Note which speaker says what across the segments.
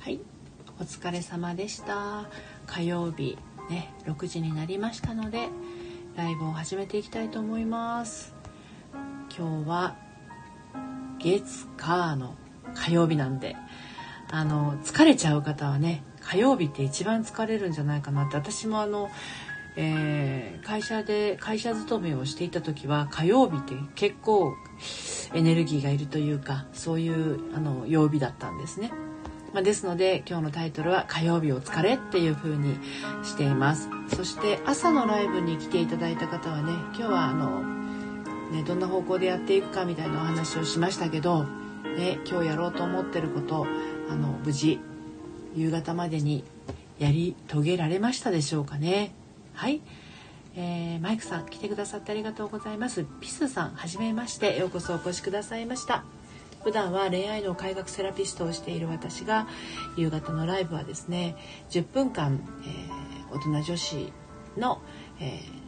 Speaker 1: はい。お疲れ様でした。火曜日ね6時になりましたのでライブを始めていきたいと思います。今日は月火の火曜日なんであの疲れちゃう方はね火曜日って一番疲れるんじゃないかなって私もあの、えー、会社で会社勤めをしていた時は火曜日って結構エネルギーがいるというかそういうあの曜日だったんですね。まあ、ですので今日のタイトルは「火曜日お疲れ」っていう風にしています。そして朝のライブに来ていただいた方はね今日はあの、ね、どんな方向でやっていくかみたいなお話をしましたけど、ね、今日やろうと思ってることあの無事夕方までにやり遂げられましたでしょうかね。はい、えー、マイクさん来てくださってありがとうございます。ピスさんはじめまして。ようこそお越しくださいました。普段は恋愛の改革セラピストをしている私が夕方のライブはですね10分間、えー、大人女子の、えー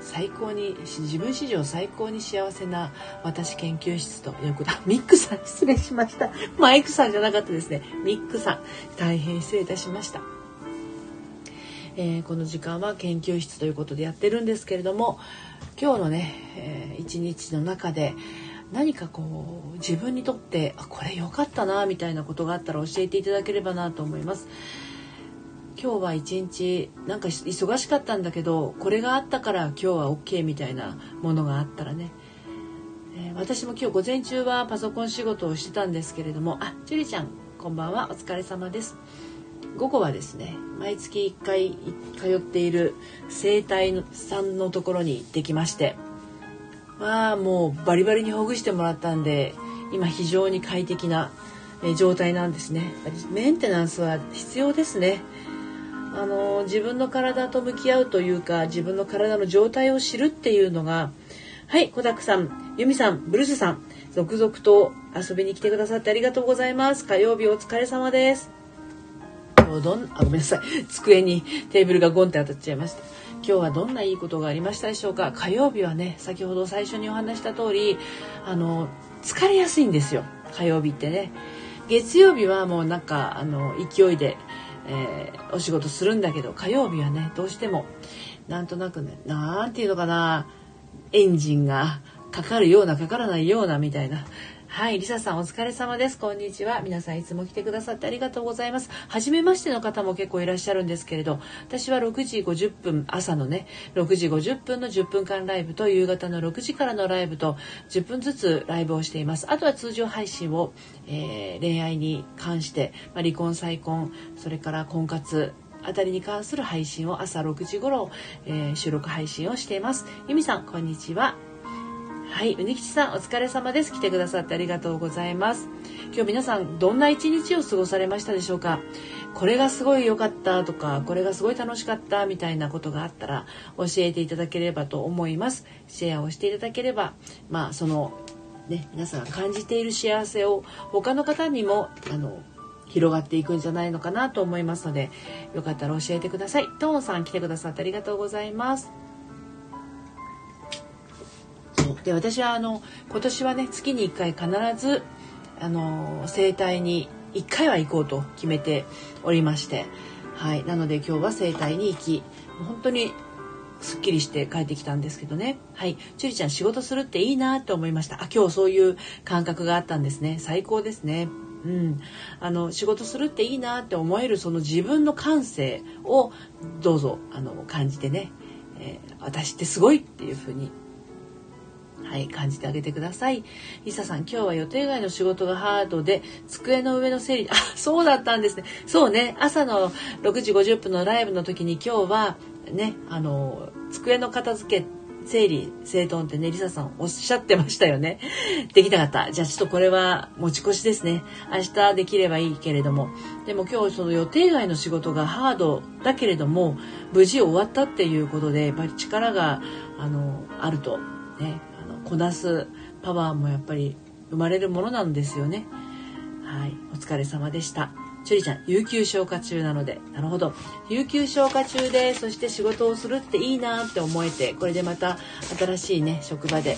Speaker 1: 最高に自分史上最高に幸せな私研究室ということミックさん失礼しました。マイクさんじゃなかったですね。ミックさん。大変失礼いたしました、えー、この時間は研究室ということでやってるんですけれども今日のね、えー、一日の中で何かこう自分にとってあこれ良かったなみたいなことがあったら教えていただければなと思います。今日は一日なんか忙しかったんだけどこれがあったから今日は OK みたいなものがあったらね、えー、私も今日午前中はパソコン仕事をしてたんですけれどもあジュリちゃんこんばんはお疲れ様です午後はですね毎月1回通っている整体さんのところに行ってきましてまあもうバリバリにほぐしてもらったんで今非常に快適な状態なんですね。メンテナンスは必要ですね。あの自分の体と向き合うというか自分の体の状態を知るっていうのがはいコダックさんユミさんブルースさん続々と遊びに来てくださってありがとうございます。火曜日お疲れ様です。どんあごめんなさい。机にテーブルがゴンって当たっちゃいました。今日はどんないいことがありましたでしょうか？火曜日はね先ほど最初にお話した通りあの疲れやすいんですよ。火曜日ってね。月曜日はもうなんかあの勢いでえー、お仕事するんだけど火曜日はねどうしてもなんとなくねなんていうのかなエンジンがかかるようなかからないようなみたいな。はい、リサさんお疲れ様です。こんにちは。皆さんいつも来てくださってありがとうございます。初めましての方も結構いらっしゃるんですけれど、私は6時50分、朝のね、6時50分の10分間ライブと夕方の6時からのライブと10分ずつライブをしています。あとは通常配信を、えー、恋愛に関して、まあ、離婚、再婚、それから婚活、あたりに関する配信を朝6時頃、えー、収録配信をしています。ゆみさん、こんにちは。はい、うにきちさんお疲れ様です。来てくださってありがとうございます。今日皆さんどんな一日を過ごされましたでしょうか？これがすごい良かったとか、これがすごい楽しかったみたいなことがあったら教えていただければと思います。シェアをしていただければ、まあそのね、皆さんが感じている幸せを他の方にもあの広がっていくんじゃないのかなと思いますのでよかったら教えてくださいトーンさん来てくださってありがとうございますで私はあの今年はね月に1回必ずあの整体に1回は行こうと決めておりましてはい。なので今日は整体に行き本当にすっきりして帰ってきたんですけどね。はい。ちゅりちゃん仕事するっていいなって思いました。あ今日そういう感覚があったんですね。最高ですね。うん、あの仕事するっていいなって思えるその自分の感性をどうぞあの感じてね、えー、私ってすごいっていうふうにはい、感じてあげてください。リサさん、今日は予定外の仕事がハードで、机の上の整理、あ、そうだったんですね。そうね、朝の6時50分のライブの時に今日は、ね、あの、机の片付け、整理整頓ってね、リサさんおっしゃってましたよね。できなかった。じゃあちょっとこれは持ち越しですね。明日できればいいけれども。でも今日その予定外の仕事がハードだけれども、無事終わったっていうことで、やっぱり力が、あの、あると、ね、こなすパワーもやっぱり生まれるものなんですよね。はい、お疲れ様でした。チュリちゃん、有給消化中なので、なるほど。有給消化中で、そして仕事をするっていいなって思えて、これでまた新しいね、職場で、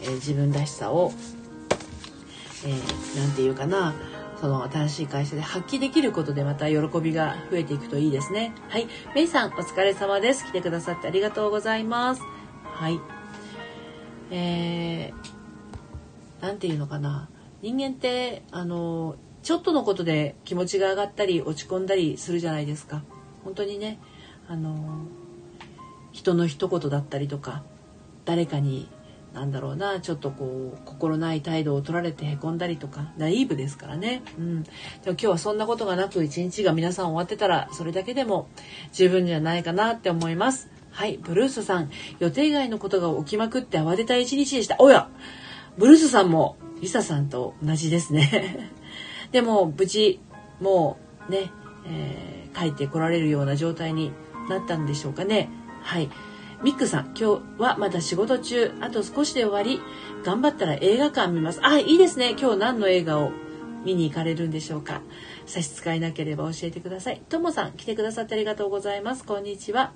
Speaker 1: えー、自分らしさを、えー、て言うかな、その新しい会社で発揮できることでまた喜びが増えていくといいですね。はい。メイさん、お疲れ様です。来てくださってありがとうございます。はい。えー、なんていうのかな。人間って、あの、ちょっとのことで気持ちが上がったり落ち込んだりするじゃないですか。本当にね、あの、人の一言だったりとか、誰かになんだろうなちょっとこう心ない態度を取られてへこんだりとかナイーブですからね、うん、でも今日はそんなことがなく一日が皆さん終わってたらそれだけでも十分じゃないかなって思いますはいブルースさん予定外のことが起きまくって慌てた一日でしたおやブルースさんもリサさんと同じですね でも無事もうね、えー、帰ってこられるような状態になったんでしょうかねはいミックさん、今日はまだ仕事中、あと少しで終わり、頑張ったら映画館見ます。あ、いいですね。今日何の映画を見に行かれるんでしょうか。差し支えなければ教えてください。ともさん、来てくださってありがとうございます。こんにちは。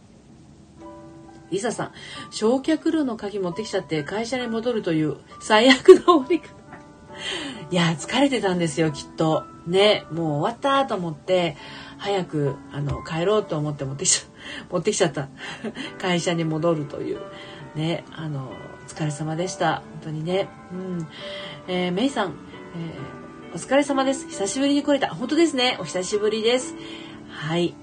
Speaker 1: リサさん、焼却炉の鍵持ってきちゃって会社に戻るという最悪の終わり方。いや、疲れてたんですよ、きっと。ね、もう終わったと思って、早く、あの、帰ろうと思って持ってきちゃった。持ってきちゃった。会社に戻るという。ねあのお疲れ様でした。本当にね。うん。えー、メイさん、えー、お疲れ様です。久しぶりに来れた。本当ですね。お久しぶりです。はい。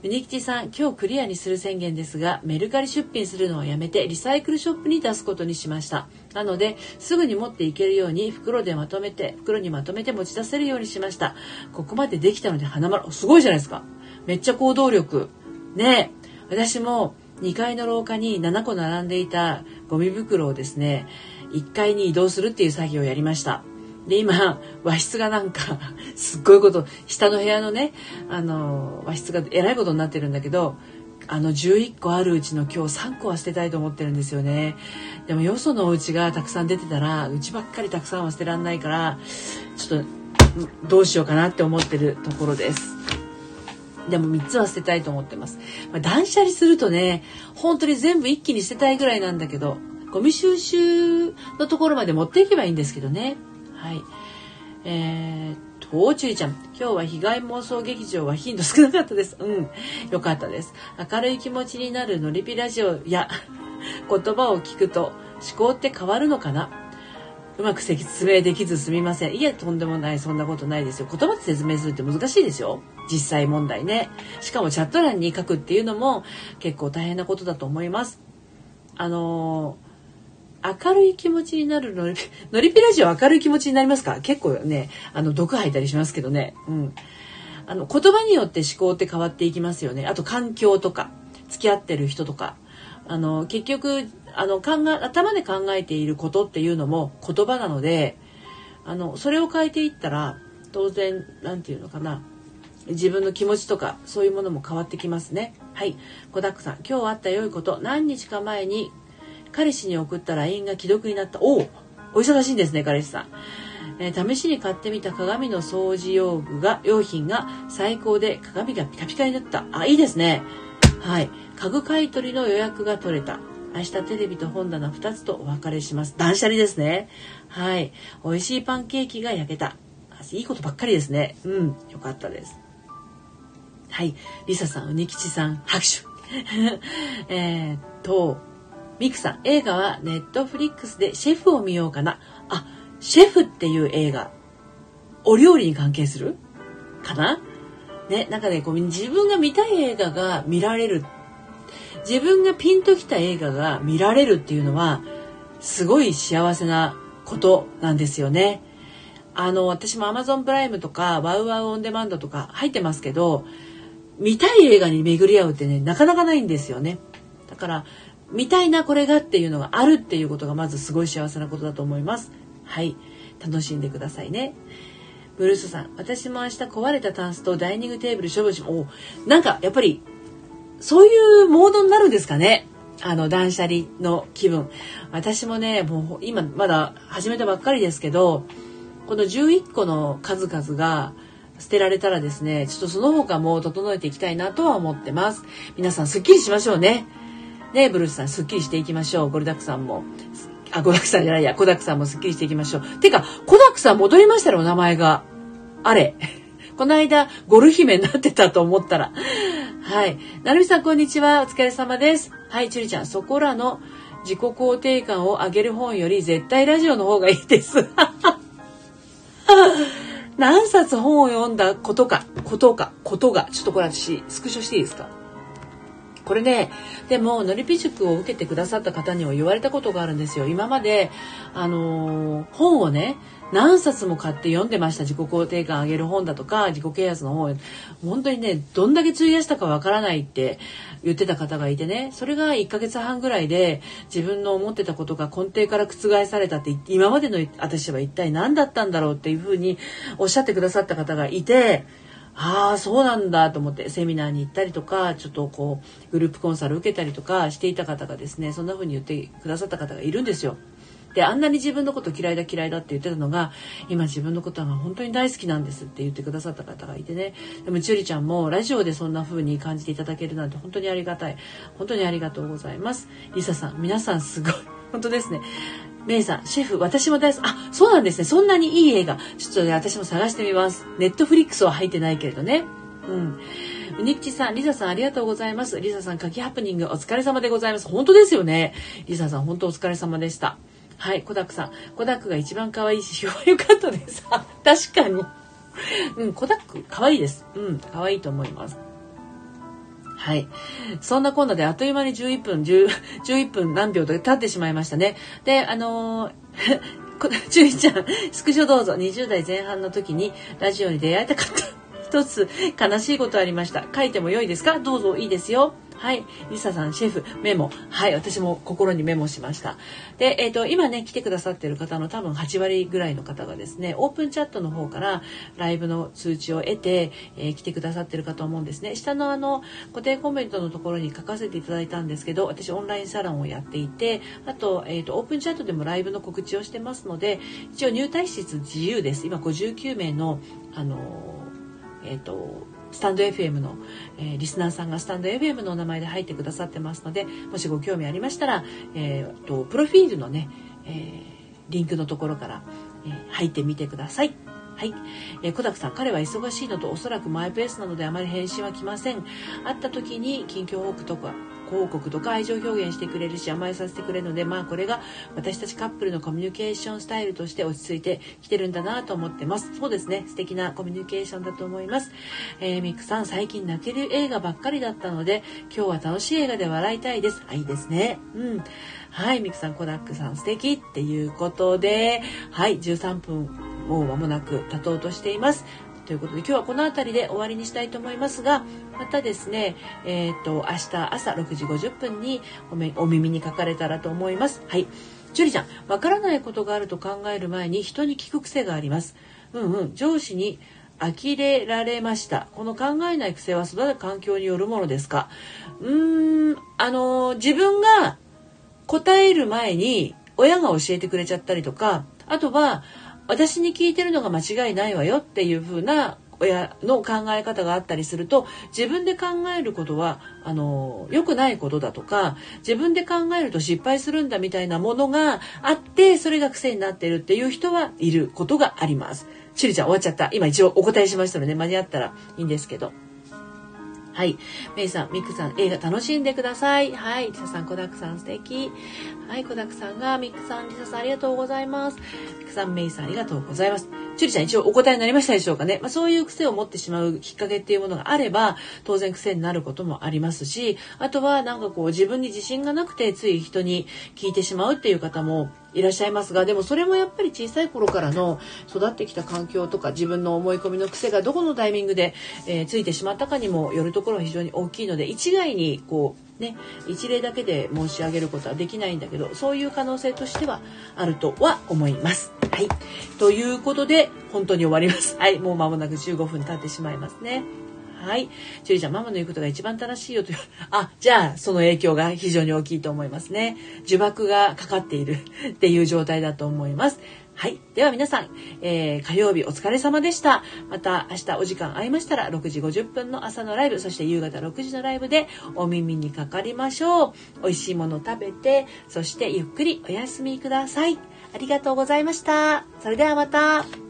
Speaker 1: ミニキテさん、今日クリアにする宣言ですが、メルカリ出品するのをやめて、リサイクルショップに出すことにしました。なので、すぐに持っていけるように、袋でまとめて、袋にまとめて持ち出せるようにしました。ここまでできたので、花丸、すごいじゃないですか。めっちゃ行動力。ねえ私も2階の廊下に7個並んでいたゴミ袋をですね、1階に移動するっていう作業をやりました。で、今、和室がなんか、すっごいこと、下の部屋のね、あの、和室がえらいことになってるんだけど、あの11個あるうちの今日3個は捨てたいと思ってるんですよね。でもよそのお家がたくさん出てたら、うちばっかりたくさんは捨てらんないから、ちょっとどうしようかなって思ってるところです。でも3つは捨てたいと思ってます。まあ、断捨離するとね、本当に全部一気に捨てたいぐらいなんだけど、ゴミ収集のところまで持っていけばいいんですけどね。はい。えー、と、ちゅりちゃん。今日は被害妄想劇場は頻度少なかったです。うん。よかったです。明るい気持ちになるのりぴラジオや 言葉を聞くと思考って変わるのかな？うまく説明できずすみません。いや、とんでもない。そんなことないですよ。言葉で説明するって難しいですよ。実際問題ね。しかもチャット欄に書くっていうのも結構大変なことだと思います。あのー、明るい気持ちになるのり、のりぴラジオ明るい気持ちになりますか？結構ね、あの、毒吐いたりしますけどね。うん。あの、言葉によって思考って変わっていきますよね。あと環境とか、付き合ってる人とか。あの、結局、あの考え頭で考えていることっていうのも言葉なのであのそれを変えていったら当然何て言うのかな自分の気持ちとかそういうものも変わってきますねはい子だくさん今日あった良いこと何日か前に彼氏に送った LINE が既読になったおおお忙しいんですね彼氏さんえー、試しに買ってみた鏡の掃除用具が用品が最高で鏡がピカピカになったあいいですねはい家具買取の予約が取れた明日テレビと本棚2つとお別れします。断捨離ですね。はい。美味しいパンケーキが焼けた。いいことばっかりですね。うん。よかったです。はい。リサさん、うにきちさん、拍手。えっと、ミクさん、映画はネットフリックスでシェフを見ようかな。あ、シェフっていう映画。お料理に関係するかな？ね、なんかね、こう自分が見たい映画が見られる自分がピンときた映画が見られるっていうのはすごい幸せなことなんですよね。あの私も Amazon プライムとかワウワウオンデマンドとか入ってますけど見たい映画に巡り合うってねなかなかないんですよね。だから見たいなこれがっていうのがあるっていうことがまずすごい幸せなことだと思います。はい。楽しんでくださいね。ブルースさん、私も明日壊れたタンスとダイニングテーブル処分し、おなんかやっぱりそういうモードになるんですかね。あの、断捨離の気分。私もね、もう今まだ始めたばっかりですけど、この11個の数々が捨てられたらですね、ちょっとその他も整えていきたいなとは思ってます。皆さん、すっきりしましょうね。ねブルースさん、すっきりしていきましょう。ゴルダックさんも。あ、コダックさんじゃないや、コダックさんもスッキリしていきましょう。てか、コダックさん戻りましたよ、お名前が。あれ。この間、ゴル姫になってたと思ったら。はい。なるみさん、こんにちは。お疲れ様です。はい、ちゅりちゃん、そこらの自己肯定感を上げる本より絶対ラジオの方がいいです。何冊本を読んだことか、ことか、ことが、ちょっとこれ私、スクショしていいですか？これね、でも、のりぴ塾を受けてくださった方には言われたことがあるんですよ。今まで、あのー、本をね、何冊も買って読んでました。自己肯定感上げる本だとか自己啓発の本。本当にねどんだけ費やしたかわからないって言ってた方がいてね。それが1ヶ月半ぐらいで自分の思ってたことが根底から覆されたって今までの私は一体何だったんだろうっていうふうにおっしゃってくださった方がいてああそうなんだと思ってセミナーに行ったりとかちょっとこうグループコンサル受けたりとかしていた方がですねそんな風に言ってくださった方がいるんですよ。であんなに自分のこと嫌いだ嫌いだって言ってたのが今自分のことが本当に大好きなんですって言ってくださった方がいてね。でもちゅりちゃんもラジオでそんな風に感じていただけるなんて本当にありがたい。本当にありがとうございます。リサさん皆さんすごい。本当ですね。メイさん、シェフ、私も大好き。あ、そうなんですね。そんなにいい映画。ちょっとね、私も探してみます。ネットフリックスは入ってないけれどね。うん。ニッチさん、リザさんありがとうございます。リザさん、書きハプニングお疲れ様でございます。本当ですよね。リザさん、本当お疲れ様でした。はい、コダックさん。コダックが一番可愛いし、よかったです。確かに。うん、コダック可愛いです。うん、可愛いと思います。はい。そんなこんなであっという間に11分、10 11分何秒と経ってしまいましたね。で、あのー ちゅいちゃん、スクショどうぞ。20代前半の時にラジオに出会いたかった。一つ悲しいことありました。書いても良いですか？どうぞいいですよ。はい。リサさん、シェフ、メモ。はい。私も心にメモしました。で、えっ、ー、と、今ね、来てくださってる方の多分8割ぐらいの方がですね、オープンチャットの方からライブの通知を得て、えー、来てくださってるかと思うんですね。下のあの、固定コメントのところに書かせていただいたんですけど、私オンラインサロンをやっていて、あと、えっ、ー、と、オープンチャットでもライブの告知をしてますので、一応入退室自由です。今59名の、あの、えっ、と、スタンド FM の、えー、リスナーさんがスタンド FM のお名前で入ってくださってますのでもしご興味ありましたら、えーと、プロフィールのね、えー、リンクのところから、えー、入ってみてください。はい。えー、小沢さん、彼は忙しいのとおそらくマイペースなのであまり返信は来ません。会った時に近況報告とか広告とか愛情表現してくれるし甘えさせてくれるのでまあこれが私たちカップルのコミュニケーションスタイルとして落ち着いてきてるんだなと思ってます。そうですね。素敵なコミュニケーションだと思います、えー、ミックさん最近泣ける映画ばっかりだったので今日は楽しい映画で笑いたいです。あいいですね。うん。はいミクさんコダックさん素敵っていうことではい13分もう間もなく経とうとしています。ということで今日はこの辺りで終わりにしたいと思いますがまたですねえっ、ー、と明日朝6時50分にお耳に書かれたらと思います。はい。ジュリちゃんわからないことがあると考える前に人に聞く癖があります。うんうん。上司に呆れられました。この考えない癖は育る環境によるものですか？うーんあの自分が答える前に親が教えてくれちゃったりとかあとは私に聞いてるのが間違いないわよっていう風な親の考え方があったりすると自分で考えることはあの良くないことだとか自分で考えると失敗するんだみたいなものがあってそれが癖になってるっていう人はいることがあります。ちりちゃん終わっちゃった。今一応お答えしましたので間に合ったらいいんですけど。はい。メイさん、ミックさん、映画楽しんでください。はい。リサさん、コダクさん素敵。はい。コダクさんが、ミックさん、リサさんありがとうございます。ミクさん、メイさんありがとうございます。チュリちゃん一応お答えになりましたでしょうかね。まあ、そういう癖を持ってしまうきっかけっていうものがあれば、当然癖になることもありますし、あとはなんかこう自分に自信がなくてつい人に聞いてしまうっていう方もいらっしゃいますがでもそれもやっぱり小さい頃からの育ってきた環境とか自分の思い込みの癖がどこのタイミングで、えー、ついてしまったかにもよるところは非常に大きいので一概にこうね、一例だけで申し上げることはできないんだけどそういう可能性としてはあるとは思います。はい、ということで本当に終わります。はい、もう間もなく15分経ってしまいますね。はい。ジュリちゃん、ママの言うことが一番正しいよという。あ、じゃあ、その影響が非常に大きいと思いますね。呪縛がかかっているっていう状態だと思います。はい。では皆さん、えー、火曜日お疲れ様でした。また明日お時間合いましたら6時50分の朝のライブ、そして夕方6時のライブでお耳にかかりましょう。美味しいもの食べて、そしてゆっくりお休みください。ありがとうございました。それではまた。